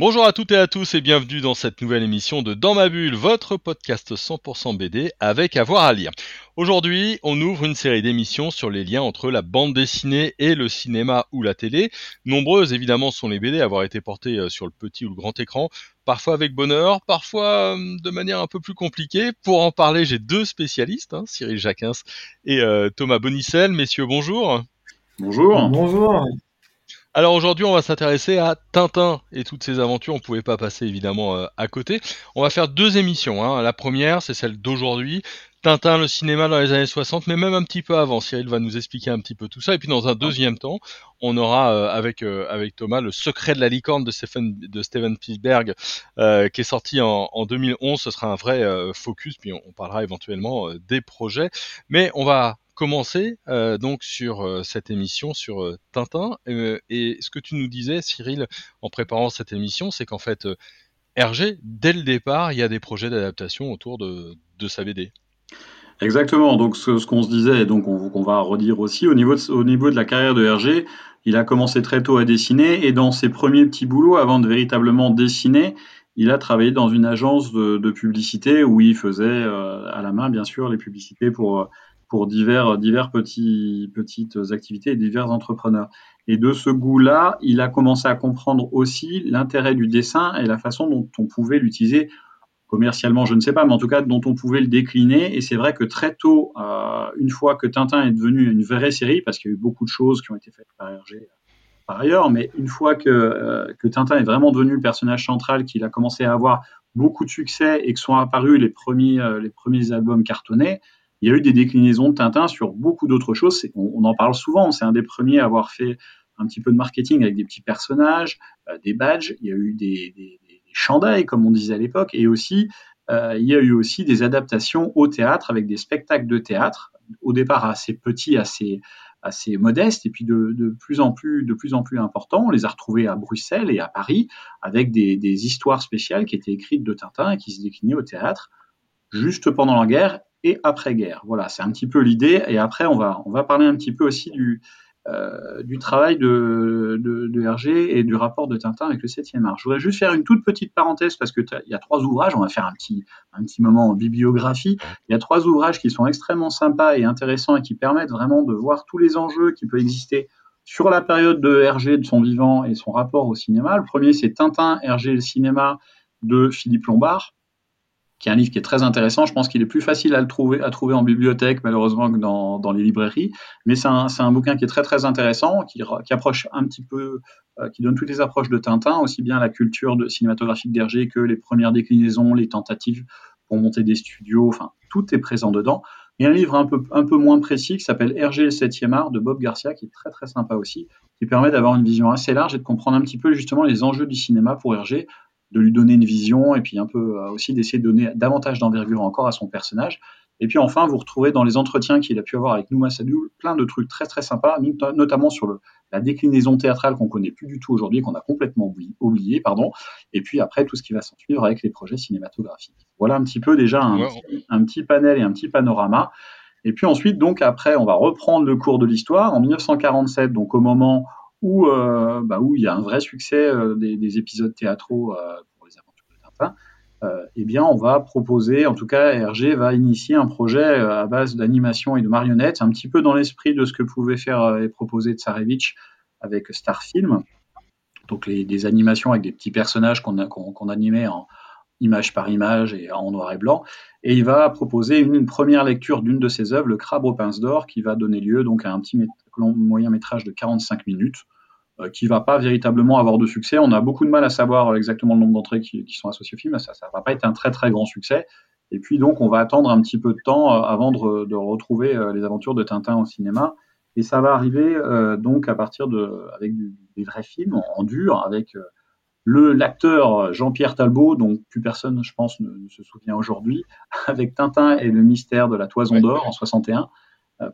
Bonjour à toutes et à tous et bienvenue dans cette nouvelle émission de Dans ma bulle, votre podcast 100% BD avec avoir à lire. Aujourd'hui, on ouvre une série d'émissions sur les liens entre la bande dessinée et le cinéma ou la télé. Nombreuses évidemment sont les BD à avoir été portées euh, sur le petit ou le grand écran, parfois avec bonheur, parfois euh, de manière un peu plus compliquée. Pour en parler, j'ai deux spécialistes, hein, Cyril Jacquins et euh, Thomas Bonicel. Messieurs, bonjour. Bonjour. Bonjour. Alors aujourd'hui, on va s'intéresser à Tintin et toutes ses aventures. On pouvait pas passer évidemment euh, à côté. On va faire deux émissions. Hein. La première, c'est celle d'aujourd'hui. Tintin, le cinéma dans les années 60, mais même un petit peu avant. Cyril va nous expliquer un petit peu tout ça. Et puis dans un deuxième temps, on aura euh, avec euh, avec Thomas le secret de la licorne de Stephen de Steven Spielberg qui est sorti en, en, 2011. Ce sera un vrai focus. Puis on, on parlera éventuellement des projets. Mais on va commencer euh, donc sur euh, cette émission sur euh, Tintin. et ce que tu nous disais, Cyril, en préparant cette émission, c'est qu'en fait, Hergé, dès le départ, il y a des projets d'adaptation autour de, sa BD. Exactement. Donc ce, qu'on se disait, donc on, va redire aussi, au niveau, de, au niveau de la carrière de Hergé, il a commencé très tôt à dessiner et dans ses premiers petits boulots, avant de véritablement dessiner, il a travaillé dans une agence de, de publicité où il faisait à la main, bien sûr, les publicités pour pour divers, divers petits, petites activités et divers entrepreneurs. Et de ce goût-là, il a commencé à comprendre aussi l'intérêt du dessin et la façon dont on pouvait l'utiliser commercialement, je ne sais pas, mais en tout cas dont on pouvait le décliner. Et c'est vrai que très tôt, euh, une fois que Tintin est devenu une vraie série, parce qu'il y a eu beaucoup de choses qui ont été faites par Hergé par ailleurs, mais une fois que, euh, que Tintin est vraiment devenu le personnage central, qu'il a commencé à avoir beaucoup de succès et que sont apparus les premiers, euh, les premiers albums cartonnés, il y a eu des déclinaisons de Tintin sur beaucoup d'autres choses. On, en parle souvent. C'est un des premiers à avoir fait un petit peu de marketing avec des petits personnages, euh, des badges. Il y a eu des, chandails, comme on disait à l'époque, et aussi euh, il y a eu aussi des adaptations au théâtre avec des spectacles de théâtre, au départ assez petits, assez assez modestes, et puis de, plus en plus de plus en plus importants. On les a retrouvés à Bruxelles et à Paris avec des histoires spéciales qui étaient écrites de Tintin et qui se déclinaient au théâtre juste pendant la guerre et après-guerre. Voilà, c'est un petit peu l'idée. Et après, on va, on va parler un petit peu aussi du, euh, du travail de, de, de, Hergé et du rapport de Tintin avec le 7e art. Je voudrais juste faire une toute petite parenthèse parce qu'il y a trois ouvrages, on va faire un petit, un petit moment en bibliographie. Il y a trois ouvrages qui sont extrêmement sympas et intéressants et qui permettent vraiment de voir tous les enjeux qui peuvent exister sur la période de Hergé, de son vivant et son rapport au cinéma. Le premier, c'est Tintin, Hergé, le cinéma de Philippe Lombard qui est un livre qui est très intéressant. Je pense qu'il est plus facile à trouver, en bibliothèque, malheureusement, que dans, les librairies. Mais c'est un, un, bouquin qui est très, très intéressant, qui, approche un petit peu, euh, qui donne toutes les approches de Tintin, aussi bien la culture cinématographique d'Hergé que les premières déclinaisons, les tentatives pour monter des studios. Enfin, tout est présent dedans. Et un livre un peu, un peu moins précis qui s'appelle Hergé le 7e art de Bob Garcia, qui est très, très sympa aussi, qui permet d'avoir une vision assez large et de comprendre un petit peu justement les enjeux du cinéma pour Hergé de lui donner une vision et puis un peu euh, aussi d'essayer de donner davantage d'envergure encore à son personnage. Et puis enfin, vous retrouvez dans les entretiens qu'il a pu avoir avec Nouma Sadou plein de trucs très très sympas, notamment sur le, la déclinaison théâtrale qu'on connaît plus du tout aujourd'hui, qu'on a complètement oublié, pardon. Et puis après, tout ce qui va s'en suivre avec les projets cinématographiques. Voilà un petit peu déjà un, un, petit panel et un petit panorama. Et puis ensuite, donc après, on va reprendre le cours de l'histoire. En 1947, donc au moment où, euh, bah, où il y a un vrai succès euh, des, des, épisodes théâtraux euh, pour les aventures de Tintin, eh bien, on va proposer, en tout cas, Hergé va initier un projet à base d'animation et de marionnettes, un petit peu dans l'esprit de ce que pouvait faire et proposer Tsarevich avec Starfilm. Donc, les, des animations avec des petits personnages qu'on qu'on animait en, image par image et en noir et blanc. Et il va proposer une, première lecture d'une de ses œuvres, Le Crabe aux pinces d'or, qui va donner lieu donc à un petit moyen métrage de 45 minutes euh, qui va pas véritablement avoir de succès. On a beaucoup de mal à savoir exactement le nombre d'entrées qui, qui, sont associées au film. Ça, ça va pas être un très très grand succès. Et puis donc on va attendre un petit peu de temps euh, avant de, retrouver euh, les aventures de Tintin au cinéma. Et ça va arriver euh, donc à partir de avec des vrais films en dur, avec le l'acteur Jean-Pierre Talbot, dont plus personne, je pense, ne, ne se souvient aujourd'hui, avec Tintin et le mystère de la Toison d'or en 61.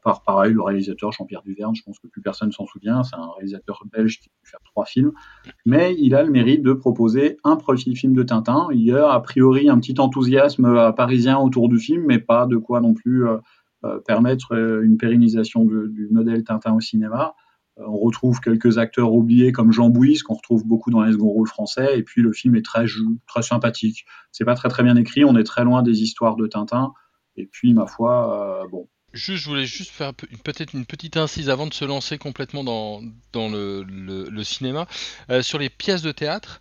par pareil, le réalisateur Jean-Pierre Duverne, je pense que plus personne s'en souvient, c'est un réalisateur belge qui a pu faire trois films, mais il a le mérite de proposer un premier film de Tintin. Il y a a priori un petit enthousiasme parisien autour du film, mais pas de quoi non plus permettre une pérennisation du modèle Tintin au cinéma. Euh, on retrouve quelques acteurs oubliés comme Jean Bouis, qu'on retrouve beaucoup dans les second rôles français. Et puis le film est très, très sympathique. C'est pas très très bien écrit. On est très loin des histoires de Tintin. Et puis ma foi, euh, bon. Juste, je voulais juste faire peut-être une petite incise avant de se lancer complètement dans, dans le, cinéma. Euh, sur les pièces de théâtre,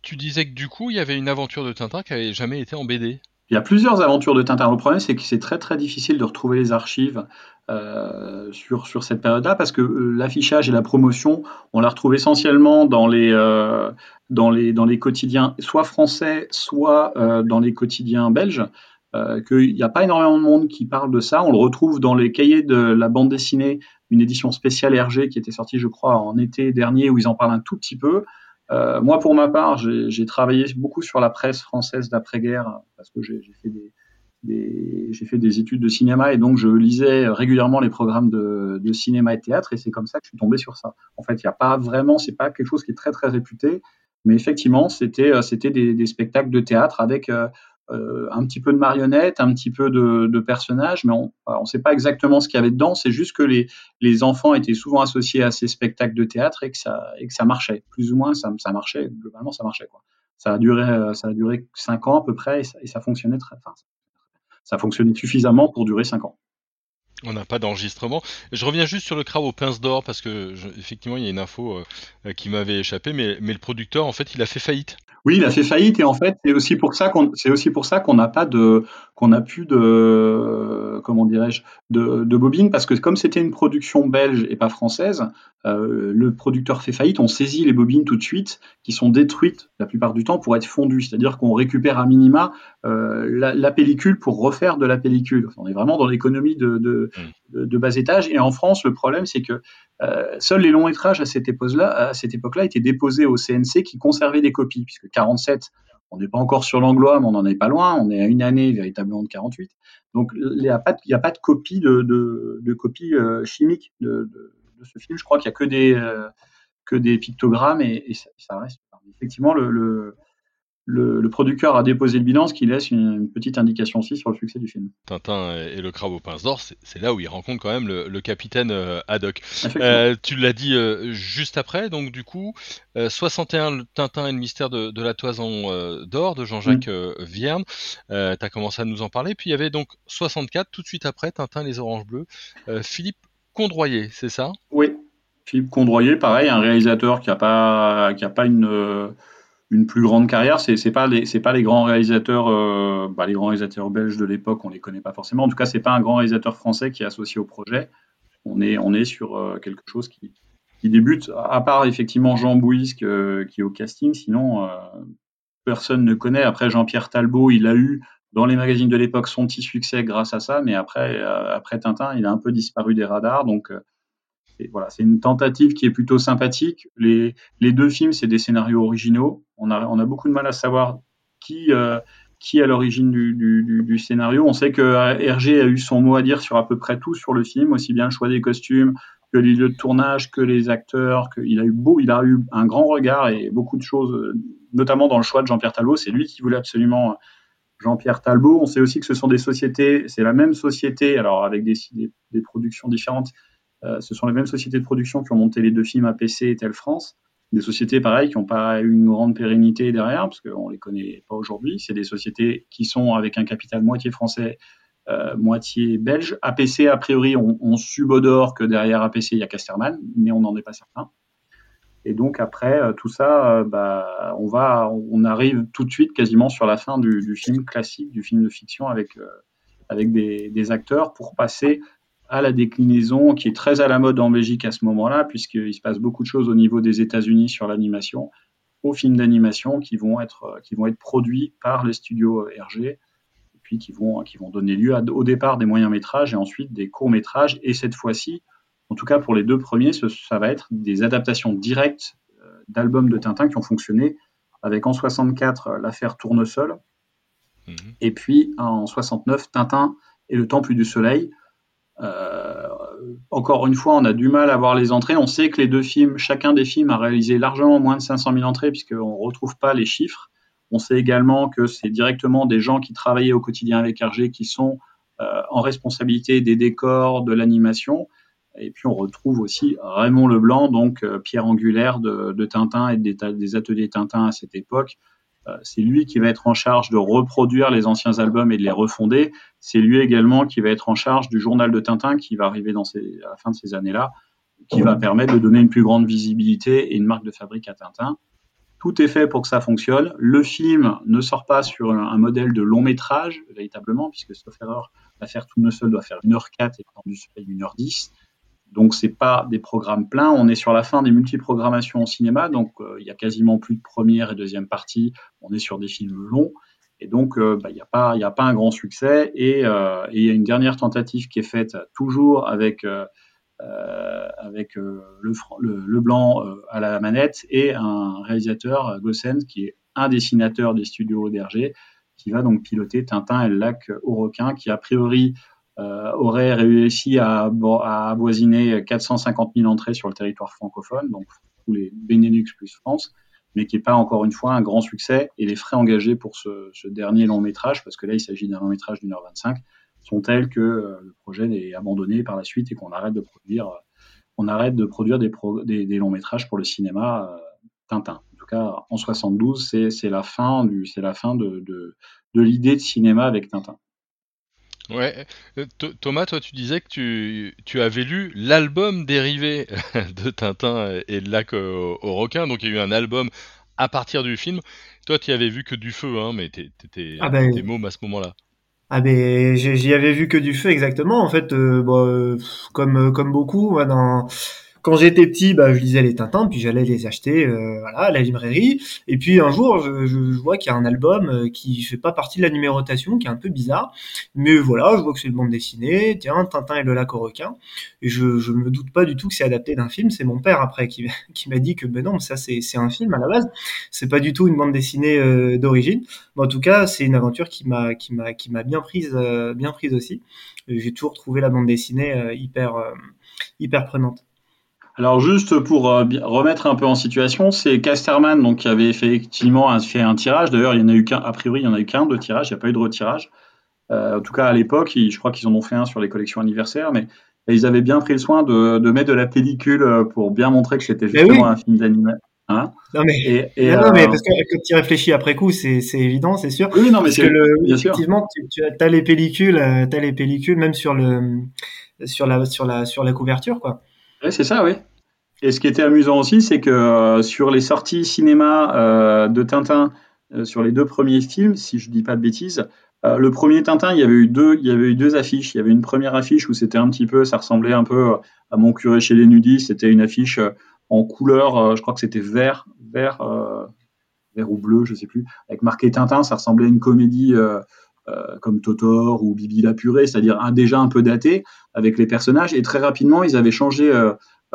tu disais que du coup, il y avait une aventure de Tintin qui avait jamais été en BD. Il y a plusieurs aventures de Tintin. Le problème, c'est que c'est très très difficile de retrouver les archives euh, sur, sur cette période-là parce que euh, l'affichage et la promotion, on la retrouve essentiellement dans les, euh, dans les, dans les quotidiens soit français, soit dans les quotidiens belges. qu'il n'y a pas énormément de monde qui parle de ça. On le retrouve dans les cahiers de la bande dessinée, une édition spéciale RG qui était sortie, je crois, en été dernier, où ils en parlent un tout petit peu. Euh, moi, pour ma part, j'ai travaillé beaucoup sur la presse française d'après-guerre parce que j'ai fait des, des fait des études de cinéma et donc je lisais régulièrement les programmes de, de cinéma et théâtre et c'est comme ça que je suis tombé sur ça. En fait, il n'y a pas vraiment, c'est pas quelque chose qui est très très réputé, mais effectivement, c'était euh, c'était des, des, spectacles de théâtre avec euh, euh, un petit peu de marionnettes, un petit peu de, personnages, mais on ne sait pas exactement ce qu'il y avait dedans. C'est juste que les, les enfants étaient souvent associés à ces spectacles de théâtre et que ça, et que ça marchait. Plus ou moins, ça, marchait. Globalement, ça marchait. Quoi. Ça a duré, euh, ça a duré cinq ans à peu près et ça, fonctionnait très, enfin, ça fonctionnait suffisamment pour durer cinq ans. On n'a pas d'enregistrement. Je reviens juste sur le crabe aux pinces d'or parce que effectivement il y a une info euh, qui m'avait échappé, mais, mais le producteur en fait il a fait faillite. Oui, il a fait faillite et en fait, c'est aussi pour ça qu'on n'a pas de qu'on plus de comment dirais-je de, parce que comme c'était une production belge et pas française, euh, le producteur fait faillite, on saisit les bobines tout de suite qui sont détruites la plupart du temps pour être fondues, c'est-à-dire qu'on récupère à minima euh, la, pellicule pour refaire de la pellicule. On est vraiment dans l'économie de, de, de, bas étage et en France, le problème c'est que euh, seuls les longs métrages à cette époque-là à cette époque-là étaient déposés au CNC qui conservait des copies puisque 47, on n'est pas encore sur l'anglois, mais on n'en est pas loin. On est à une année véritablement de 48. Donc il n'y a, pas de copie de, de, copie euh, chimique de, ce film. Je crois qu'il n'y a que des, euh, que des pictogrammes et, ça, reste. Effectivement, le, le, producteur a déposé le bilan, ce qui laisse une, petite indication aussi sur le succès du film. Tintin et le crabe aux pinces d'or, c'est là où il rencontre quand même le, capitaine euh, Haddock. Euh, tu l'as dit euh, juste après, donc du coup, 61 Tintin et le mystère de, la toison d'or de Jean-Jacques mm. Vierne. tu as commencé à nous en parler. Puis il y avait donc 64, tout de suite après, Tintin et les oranges bleues. Philippe Condroyer, c'est ça? Oui, Philippe Condroyer, pareil, un réalisateur qui n'a pas, qui a pas une une plus grande carrière. C'est c'est pas les c'est pas les grands réalisateurs euh, bah, les grands réalisateurs belges de l'époque, on les connaît pas forcément. En tout cas, c'est pas un grand réalisateur français qui est associé au projet. On est on est sur euh, quelque chose qui qui débute à part effectivement Jean Bouis qui est au casting, sinon euh, personne ne connaît. Après Jean-Pierre Talbot, il a eu dans les magazines de l'époque son petit succès grâce à ça, mais après après Tintin, il a un peu disparu des radars donc voilà, c'est une tentative qui est plutôt sympathique. Les, les deux films, c'est des scénarios originaux. On a, beaucoup de mal à savoir qui, euh, est à l'origine du, scénario. On sait que Hergé a eu son mot à dire sur à peu près tout sur le film, aussi bien le choix des costumes que les lieux de tournage, que les acteurs. Il a eu beau, il a eu un grand regard et beaucoup de choses, notamment dans le choix de Jean-Pierre Talbot. C'est lui qui voulait absolument Jean-Pierre Talbot. On sait aussi que ce sont des sociétés, c'est la même société, alors avec des, productions différentes, euh, ce sont les mêmes sociétés de production qui ont monté les deux films APC et Tel France. Des sociétés pareilles qui n'ont pas eu une grande pérennité derrière, parce qu'on ne les connaît pas aujourd'hui. C'est des sociétés qui sont avec un capital moitié français, euh, moitié belge. APC, a priori, on, subodore que derrière APC, il y a Casterman, mais on n'en est pas certain. Et donc après euh, tout ça, bah, on va, on arrive tout de suite quasiment sur la fin du, film classique, du film de fiction avec avec des, acteurs pour passer à la déclinaison qui est très à la mode en Belgique à ce moment-là, puisqu'il se passe beaucoup de choses au niveau des États-Unis sur l'animation, aux films d'animation qui vont être qui vont être produits par les studios RG, et puis qui vont qui vont donner lieu au départ des moyens métrages et ensuite des courts métrages. Et cette fois-ci, en tout cas pour les deux premiers, ça va être des adaptations directes euh, d'albums de Tintin qui ont fonctionné, avec en 64 l'affaire Tournesol, mhm. et puis en 69 Tintin et le Temple du Soleil encore une fois, on a du mal à voir les entrées. On sait que les deux films, chacun des films a réalisé largement moins de 500 000 entrées puisqu'on ne retrouve pas les chiffres. On sait également que c'est directement des gens qui travaillaient au quotidien avec Hergé qui sont en responsabilité des décors, de l'animation. Et puis on retrouve aussi Raymond Leblanc, donc euh, pierre angulaire de, Tintin et des, ateliers Tintin à cette époque. Euh, c'est lui qui va être en charge de reproduire les anciens albums et de les refonder. C'est lui également qui va être en charge du journal de Tintin qui va arriver à la fin de ces années-là, qui va permettre de donner une plus grande visibilité et une marque de fabrique à Tintin. Tout est fait pour que ça fonctionne. Le film ne sort pas sur un, modèle de long métrage, véritablement, puisque sauf erreur, l'affaire Tout seul doit faire 1h04 et Tendu 1h10. Donc c'est pas des programmes pleins. On est sur la fin des multiprogrammations au cinéma, donc euh, il y a quasiment plus de première et deuxième partie. On est sur des films longs. Et donc, euh, bah, il n'y a, pas, a pas un grand succès. Et euh, il y a une dernière tentative qui est faite toujours avec, avec le, le, blanc à la manette et un réalisateur, Gossen, qui est un dessinateur des studios d'Hergé, qui va donc piloter Tintin et le lac au requin, qui a priori euh, aurait réussi à, à, avoisiner 450 000 entrées sur le territoire francophone, donc tous les Benelux plus France, mais qui n'est pas encore une fois un grand succès. Et les frais engagés pour ce, ce dernier long métrage, parce que là il s'agit d'un long métrage d'une heure 25, sont tels que euh, le projet est abandonné par la suite et qu'on arrête de produire, on arrête de produire des, des, des, longs métrages pour le cinéma euh, Tintin. En tout cas, en 72, c'est la fin du, c'est la fin de, de, de l'idée de cinéma avec Tintin. Ouais, euh, Thomas, toi tu disais que tu, tu avais lu l'album dérivé de Tintin et le lac au, requin, donc il y a eu un album à partir du film. Toi tu y avais vu que du feu, hein, mais t'étais ah ben, môme à ce moment-là. Ah ben j'y avais vu que du feu exactement. En fait, euh, bon, euh, comme comme beaucoup, dans quand j'étais petit, bah, je lisais les Tintins, puis j'allais les acheter euh, voilà, à la librairie. Et puis un jour, je, vois qu'il y a un album euh, qui fait pas partie de la numérotation, qui est un peu bizarre. Mais voilà, je vois que c'est une bande dessinée, tiens, Tintin et le lac au requin. Et je, je me doute pas du tout que c'est adapté d'un film. C'est mon père après qui, m'a dit que ben non, ça c'est un film à la base. C'est pas du tout une bande dessinée euh, d'origine. Mais en tout cas, c'est une aventure qui m'a bien prise bien prise aussi. J'ai toujours trouvé la bande dessinée hyper hyper prenante. Alors juste pour euh, remettre un peu en situation, c'est Casterman donc qui avait effectivement fait un tirage. D'ailleurs, il y en a eu qu'un. A priori, il y en a eu qu'un de tirage. Il n'y a pas eu de retirage. Euh, en tout cas, à l'époque, je crois qu'ils en ont fait un sur les collections anniversaires, mais ils avaient bien pris le soin de, mettre de la pellicule euh, pour bien montrer que c'était eh justement un film d'animation. Hein non mais, non, mais parce que quand tu réfléchis après coup, c'est évident, c'est sûr. Oui, non mais que le, effectivement, tu, as les pellicules, as les pellicules même sur le sur la sur la sur la couverture quoi. Oui, c'est ça, oui. Et ce qui était amusant aussi, c'est que euh, sur les sorties cinéma euh, de Tintin, euh, sur les deux premiers films, si je dis pas de bêtises, le premier Tintin, il y avait eu deux, il y avait eu deux affiches. Il y avait une première affiche où c'était un petit peu, ça ressemblait un peu à Mon curé chez les nudis. C'était une affiche en couleur, je crois que c'était vert, vert, vert ou bleu, je sais plus, avec marqué Tintin. Ça ressemblait à une comédie. comme Totor ou Bibi la purée, c'est-à-dire déjà un peu daté avec les personnages. Et très rapidement, ils avaient changé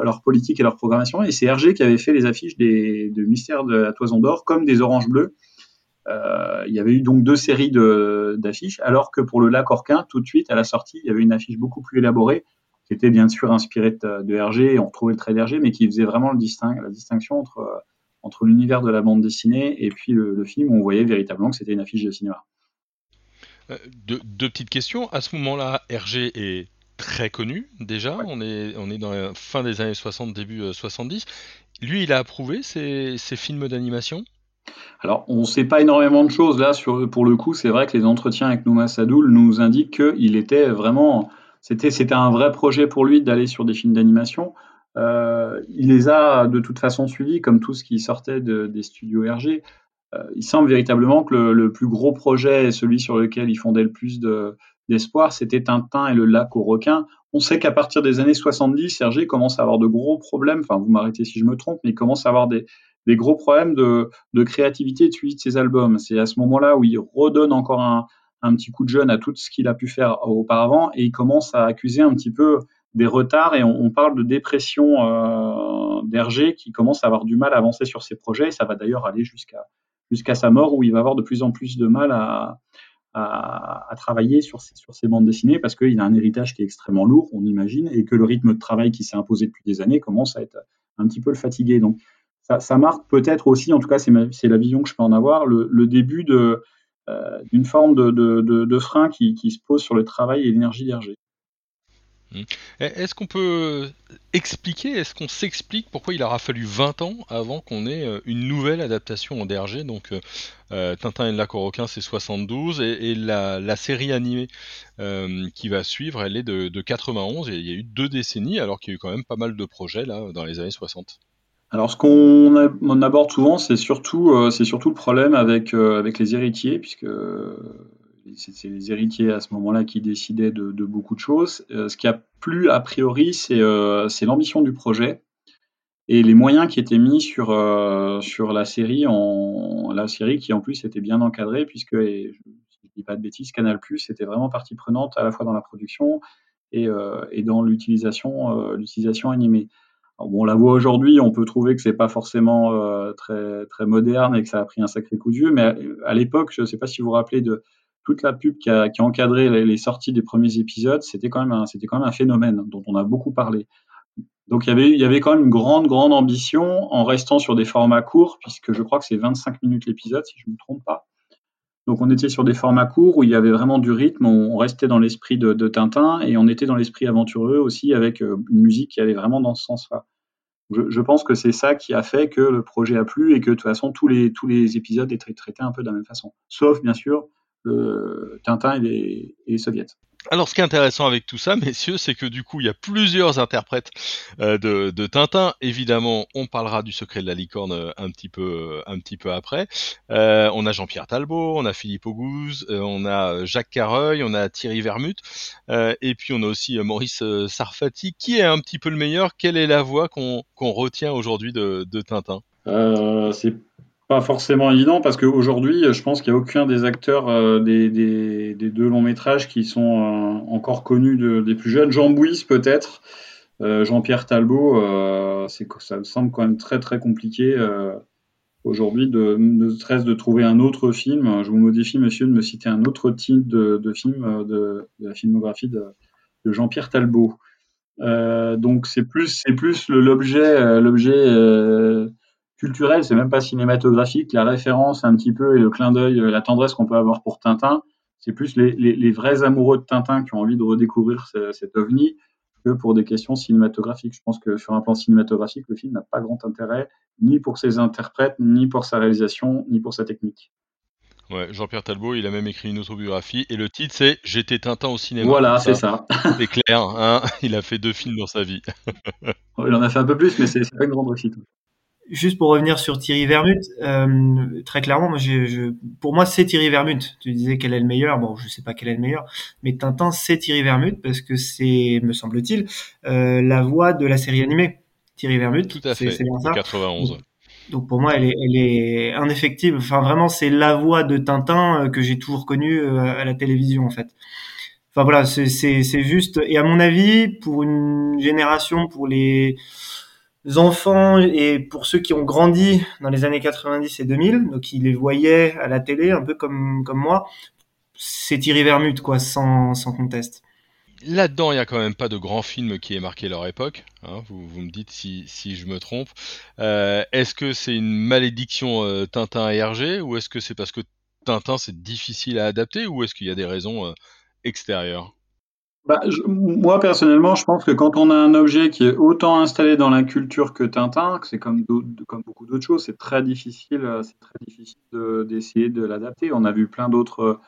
leur politique et leur programmation. Et c'est Hergé qui avait fait les affiches des, de Mystère de la Toison d'Or comme des Oranges Bleues. Euh, il y avait eu donc deux séries d'affiches, alors que pour le Lac Orquin, tout de suite à la sortie, il y avait une affiche beaucoup plus élaborée, qui était bien sûr inspirée de, de Hergé, et on retrouvait le trait d'Hergé, mais qui faisait vraiment le distingue, la distinction entre, entre l'univers de la bande dessinée et puis le, film, où on voyait véritablement que c'était une affiche de cinéma. Euh, deux, deux, petites questions. À ce moment-là, Hergé est très connu déjà. On, est, on est dans la fin des années 60, début 70. Euh, Lui, il a approuvé ces, films d'animation? Alors, on ne sait pas énormément de choses là. Sur, pour le coup, c'est vrai que les entretiens avec Nouma Sadoul nous indiquent qu'il était vraiment. C'était, c'était un vrai projet pour lui d'aller sur des films d'animation. Euh, il les a de toute façon suivis, comme tout ce qui sortait des studios RG. Euh, il semble véritablement que le, le, plus gros projet, celui sur lequel il fondait le plus de, d'espoir, c'était Tintin et le lac aux requins. On sait qu'à partir des années 70, Sergé commence à avoir de gros problèmes, enfin vous m'arrêtez si je me trompe, mais il commence à avoir des, gros problèmes de, créativité de suivi de ses albums. C'est à ce moment-là où il redonne encore un, petit coup de jeune à tout ce qu'il a pu faire auparavant et il commence à accuser un petit peu des retards et on, parle de dépression euh, d'Hergé qui commence à avoir du mal à avancer sur ses projets et ça va d'ailleurs aller jusqu'à sa mort où il va avoir de plus en plus de mal à, à, travailler sur ces, bandes dessinées parce qu'il a un héritage qui est extrêmement lourd, on imagine, et que le rythme de travail qui s'est imposé depuis des années commence à être un petit peu le fatigué. Donc, ça, marque peut-être aussi, en tout cas, c'est la vision que je peux en avoir, le, début euh, d'une forme de frein qui, qui, se pose sur le travail et l'énergie d'Hergé. Hmm. Est-ce qu'on peut expliquer, est-ce qu'on s'explique pourquoi il aura fallu 20 ans avant qu'on ait euh, une nouvelle adaptation en DRG Donc euh, euh, Tintin et le lac c'est 72 et, et la, série animée qui va suivre, elle est de, de 91 et il y a eu deux décennies alors qu'il y a eu quand même pas mal de projets là dans les années 60. Alors, ce qu'on aborde souvent, c'est surtout, le problème avec les héritiers, puisque c'est les héritiers à ce moment-là qui décidaient de, beaucoup de choses. Euh, ce qui a plu a priori, euh, c'est l'ambition du projet et les moyens qui étaient mis sur, euh, sur la série, en, la série qui en plus était bien encadrée, puisque, et je ne dis pas de bêtises, Canal Plus était vraiment partie prenante à la fois dans la production et, et dans l'utilisation l'utilisation animée. bon, on la voit aujourd'hui, on peut trouver que c'est pas forcément très, très moderne et que ça a pris un sacré coup de vieux, mais à, l'époque, je ne sais pas si vous vous rappelez de, toute la pub qui a, encadré les, sorties des premiers épisodes, c'était quand même un, phénomène dont on a beaucoup parlé. Donc il y avait, quand même une grande, grande ambition en restant sur des formats courts, puisque je crois que c'est 25 minutes l'épisode, si je ne me trompe pas. Donc on était sur des formats courts où il y avait vraiment du rythme, on restait dans l'esprit de, de, Tintin et on était dans l'esprit aventureux aussi avec euh, une musique qui allait vraiment dans ce sens-là. Je, je, pense que c'est ça qui a fait que le projet a plu et que de toute façon tous les, tous les épisodes étaient traités un peu de la même façon. Sauf bien sûr Tintin et les, et les soviets. Alors, ce qui est intéressant avec tout ça, messieurs, c'est que du coup, il y a plusieurs interprètes euh, de, de, Tintin. Évidemment, on parlera du secret de la licorne euh, un petit peu, euh, un petit peu après. Euh, on a Jean-Pierre Talbot, on a Philippe Auguste, euh, on a Jacques Carreuil, on a Thierry Vermut, et puis on a aussi Maurice Sarfati. Qui est un petit peu le meilleur? Quelle est la voix qu'on qu'on retient aujourd'hui de, de Tintin? C'est forcément évident parce qu'aujourd'hui, je pense qu'il n'y a aucun des acteurs euh, des, deux longs métrages qui sont euh, encore connus de, des plus jeunes. Jean Bouis peut-être, euh, Jean-Pierre Talbot, c'est ça me semble quand même très très compliqué aujourd'hui de trouver un autre film. Je vous modifie, monsieur, de me citer un autre type de, film de, de, la filmographie de Jean-Pierre Talbot. donc c'est plus c'est plus l'objet l'objet culturel, c'est même pas cinématographique. La référence un petit peu et le clin d'œil, la tendresse qu'on peut avoir pour Tintin, c'est plus les, les, les, vrais amoureux de Tintin qui ont envie de redécouvrir cet ovni que pour des questions cinématographiques. Je pense que sur un plan cinématographique, le film n'a pas grand intérêt, ni pour ses interprètes, ni pour sa réalisation, ni pour sa technique. Ouais, Jean-Pierre Talbot, il a même écrit une autobiographie et le titre c'est J'étais Tintin au cinéma. Voilà, c'est ça. C'est clair, hein il a fait deux films dans sa vie. il en a fait un peu plus, mais c'est pas une grande réussite. Juste pour revenir sur Thierry Vermut, euh, très clairement, moi, je, pour moi, c'est Thierry Vermut. Tu disais quel est le meilleur. Bon, je sais pas quel est le meilleur, mais Tintin, c'est Thierry Vermut parce que c'est, me semble-t-il, euh, la voix de la série animée. Thierry Vermut. Tout à fait. C'est 91. Donc, pour moi, elle est, elle est indéfectible. Enfin, vraiment, c'est la voix de Tintin euh, que j'ai toujours connue euh, à la télévision, en fait. Enfin voilà, c'est juste. Et à mon avis, pour une génération, pour les enfants et pour ceux qui ont grandi dans les années 90 et 2000, donc qui les voyaient à la télé, un peu comme, moi, c'est Thierry Vermut, quoi, sans, sans conteste. Là-dedans, il n'y a quand même pas de grand film qui ait marqué leur époque. Hein, vous, me dites si, si je me trompe. Euh, est-ce que c'est une malédiction euh, Tintin et Hergé ou est-ce que c'est parce que Tintin c'est difficile à adapter ou est-ce qu'il y a des raisons euh, extérieures? Bah, moi personnellement, je pense que quand on a un objet qui est autant installé dans la culture que Tintin, que c'est comme, comme beaucoup d'autres choses, c'est très difficile, euh, c'est très difficile d'essayer de, l'adapter. On a vu plein d'autres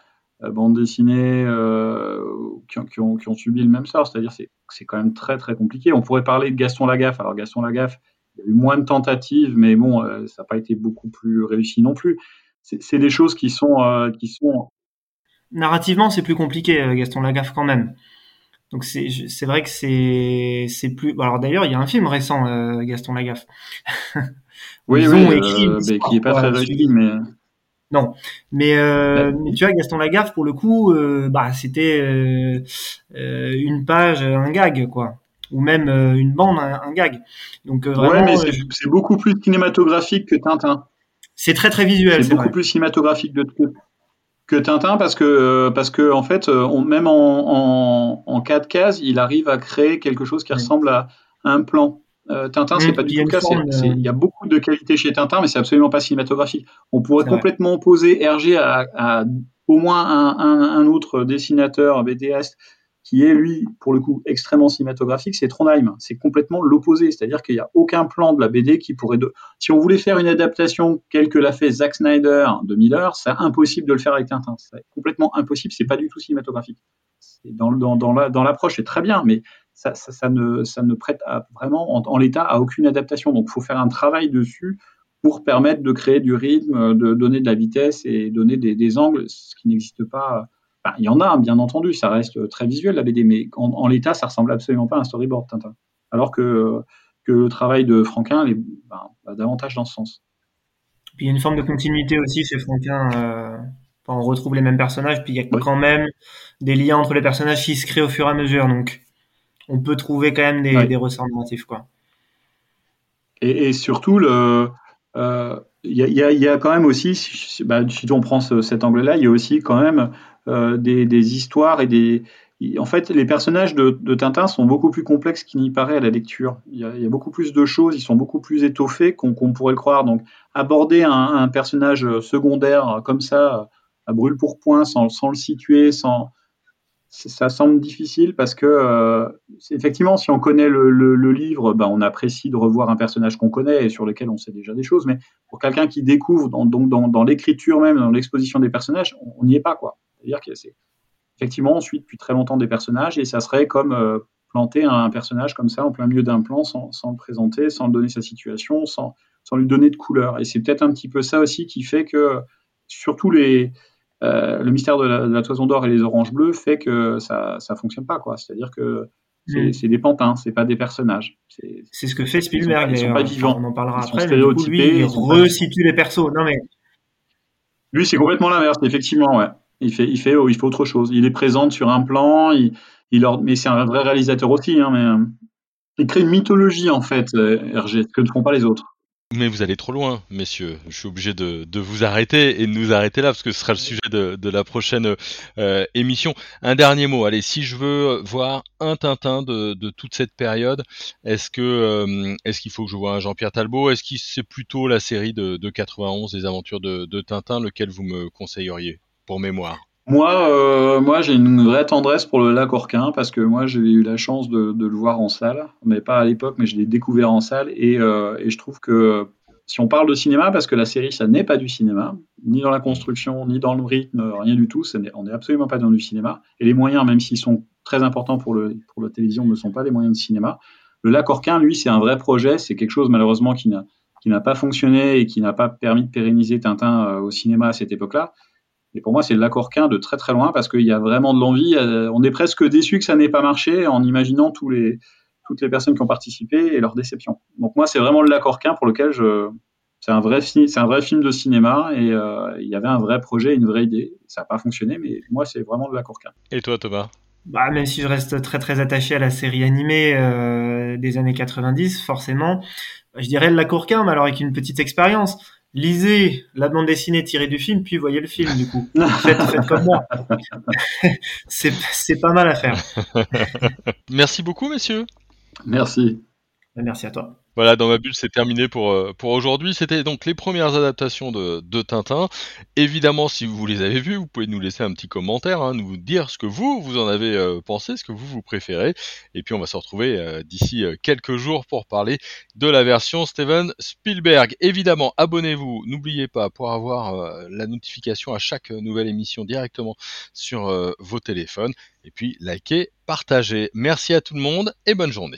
euh, bandes dessinées euh, qui, qui, ont, qui, ont, subi le même sort, c'est-à-dire c'est c'est quand même très très compliqué. On pourrait parler de Gaston Lagaffe. Alors Gaston Lagaffe, il y a eu moins de tentatives, mais bon, euh, ça n'a pas été beaucoup plus réussi non plus. C'est des choses qui sont euh, qui sont narrativement c'est plus compliqué Gaston Lagaffe quand même. Donc c'est c'est vrai que c'est c'est plus alors d'ailleurs il y a un film récent euh, Gaston Lagaffe. oui oui écrit euh, mais qui est pas très réussi mais non mais, euh, mais, tu vois Gaston Lagaffe pour le coup euh, bah c'était euh, une page un gag quoi ou même une bande un, un gag. Donc vraiment ouais, mais c'est beaucoup plus cinématographique que Tintin. C'est très très visuel. C'est beaucoup plus cinématographique de que Tintin parce que parce que en fait on, même en, en, en quatre cases il arrive à créer quelque chose qui ressemble à, un plan. Euh, Tintin, c'est pas du tout le cas. Il y a beaucoup de qualités chez Tintin, mais c'est absolument pas cinématographique. On pourrait complètement opposer Hergé à, à au moins un, un, un, autre dessinateur BDS qui est lui, pour le coup, extrêmement cinématographique, c'est Trondheim. C'est complètement l'opposé, c'est-à-dire qu'il n'y a aucun plan de la BD qui pourrait... Si on voulait faire une adaptation telle que l'a fait Zack Snyder de Miller, c'est impossible de le faire avec Tintin. C'est complètement impossible, c'est pas du tout cinématographique. Dans, l'approche, la, c'est très bien, mais ça, ne, prête vraiment, en, l'état, à aucune adaptation. Donc, il faut faire un travail dessus pour permettre de créer du rythme, de donner de la vitesse et donner des angles, ce qui n'existe pas il y en a, bien entendu, ça reste très visuel la BD, mais en, l'état, ça ressemble absolument pas à un storyboard Tintin. Alors que, que le travail de Franquin est bah, davantage dans ce sens. Puis il y a une forme de continuité aussi chez Franquin. Euh, on retrouve les mêmes personnages, puis il y a quand même des liens entre les personnages qui se créent au fur et à mesure. Donc on peut trouver quand même des, des ressorts narratifs. Quoi. Et, et surtout, le, euh, il y, a, y, a, quand même aussi, si, bah, si on prend ce, cet angle-là, il y a aussi quand même des, des, histoires et des. En fait, les personnages de, Tintin sont beaucoup plus complexes qu'il n'y paraît à la lecture. Il y, a, beaucoup plus de choses, ils sont beaucoup plus étoffés qu'on pourrait le croire. Donc, aborder un, personnage secondaire comme ça, à brûle pour point, sans, sans le situer, sans, ça semble difficile parce que euh, effectivement, si on connaît le, livre, ben, on apprécie de revoir un personnage qu'on connaît et sur lequel on sait déjà des choses. Mais pour quelqu'un qui découvre, dans, donc dans l'écriture même, dans l'exposition des personnages, on n'y est pas quoi. C'est-à-dire que c'est effectivement on suit depuis très longtemps des personnages et ça serait comme euh, planter un, personnage comme ça en plein milieu d'un plan sans, sans, le présenter, sans le donner sa situation, sans, sans lui donner de couleur. Et c'est peut-être un petit peu ça aussi qui fait que surtout les euh, le mystère de la, de la toison d'or et les oranges bleues fait que ça ça fonctionne pas quoi. C'est-à-dire que c'est mm. des pantins, c'est pas des personnages. C'est ce que fait Spielberg. Ils sont, pas, vivants. On en parlera après. Mais du coup, lui, il resitue les persos. Non mais lui, c'est complètement l'inverse. Effectivement, ouais. Il fait, il fait, il fait autre chose. Il est présent sur un plan. Il, il leur, mais c'est un vrai réalisateur aussi. Hein, mais euh, il crée une mythologie en fait, euh, Hergé, que ne font pas les autres. Mais vous allez trop loin, messieurs. Je suis obligé de, de, vous arrêter et de nous arrêter là parce que ce sera le sujet de, de la prochaine euh, émission. Un dernier mot. Allez, si je veux voir un Tintin de, de toute cette période, est-ce que euh, est-ce qu'il faut que je vois un Jean-Pierre Talbot? Est-ce que c'est plutôt la série de, de 91, les aventures de, de Tintin, lequel vous me conseilleriez? Pour mémoire moi, euh, moi j'ai une vraie tendresse pour le lac Orquin parce que moi j'ai eu la chance de, le voir en salle, mais pas à l'époque, mais je l'ai découvert en salle et, euh, et, je trouve que si on parle de cinéma, parce que la série ça n'est pas du cinéma, ni dans la construction, ni dans le rythme, rien du tout, on n'est absolument pas dans du cinéma et les moyens, même s'ils sont très importants pour, le, pour la télévision, ne sont pas des moyens de cinéma. Le lac Orquin, lui, c'est un vrai projet, c'est quelque chose malheureusement qui n'a pas fonctionné et qui n'a pas permis de pérenniser Tintin euh, au cinéma à cette époque-là. Et pour moi, c'est de l'accorquin de très très loin parce qu'il y a vraiment de l'envie. Euh, on est presque déçu que ça n'ait pas marché en imaginant tous les, toutes les personnes qui ont participé et leur déception. Donc moi, c'est vraiment le l'accorquin pour lequel je, c'est un vrai film, c'est un vrai film de cinéma et euh, il y avait un vrai projet, une vraie idée. Ça n'a pas fonctionné, mais moi, c'est vraiment de l'accorquin. Et toi, Thomas? Bah, même si je reste très très attaché à la série animée euh, des années 90, forcément, je dirais le Lacourquin, mais alors avec une petite expérience lisez la bande dessinée tirée du film, puis voyez le film, du coup. faites, faites comme moi. c'est pas mal à faire. Merci beaucoup, messieurs. Merci. Merci à toi. Voilà, dans ma bulle, c'est terminé pour, euh, pour aujourd'hui. C'était donc les premières adaptations de, de, Tintin. Évidemment, si vous les avez vues, vous pouvez nous laisser un petit commentaire, hein, nous dire ce que vous, vous en avez euh, pensé, ce que vous, vous préférez. Et puis, on va se retrouver euh, d'ici quelques jours pour parler de la version Steven Spielberg. Évidemment, abonnez-vous, n'oubliez pas, pour avoir la notification à chaque nouvelle émission directement sur vos téléphones. Et puis, likez, partagez. Merci à tout le monde et bonne journée.